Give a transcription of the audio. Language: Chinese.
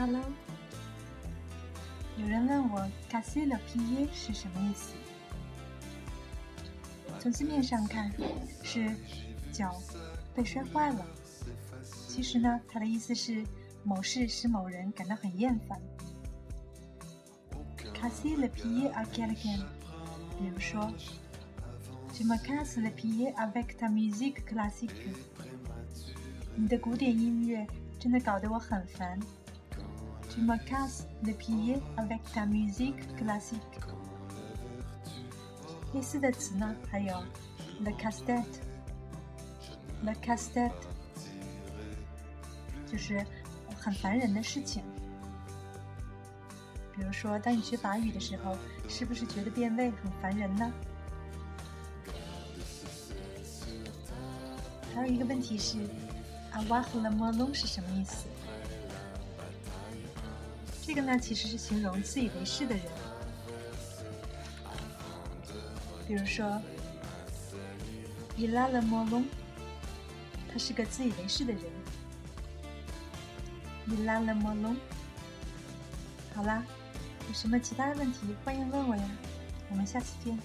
Hello，有人问我 “casser le pied” 是什么意思？从字面上看，是脚被摔坏了。其实呢，它的意思是某事使某人感到很厌烦。“casser le pied à quelqu'un”，比如说，“tu me casses le pied avec ta musique classique”，你的古典音乐真的搞得我很烦。Tu me casses le pied avec ta musique classique。类似的词呢，还有 le casse-tête，le casse-tête，就是很烦人的事情。比如说，当你学法语的时候，是不是觉得变位很烦人呢？还有一个问题是，avoir le melon 是什么意思？这个呢，其实是形容自以为是的人。比如说，Ila le molon，他是个自以为是的人。Ila le molon，。好啦，有什么其他的问题，欢迎问我呀。我们下次见。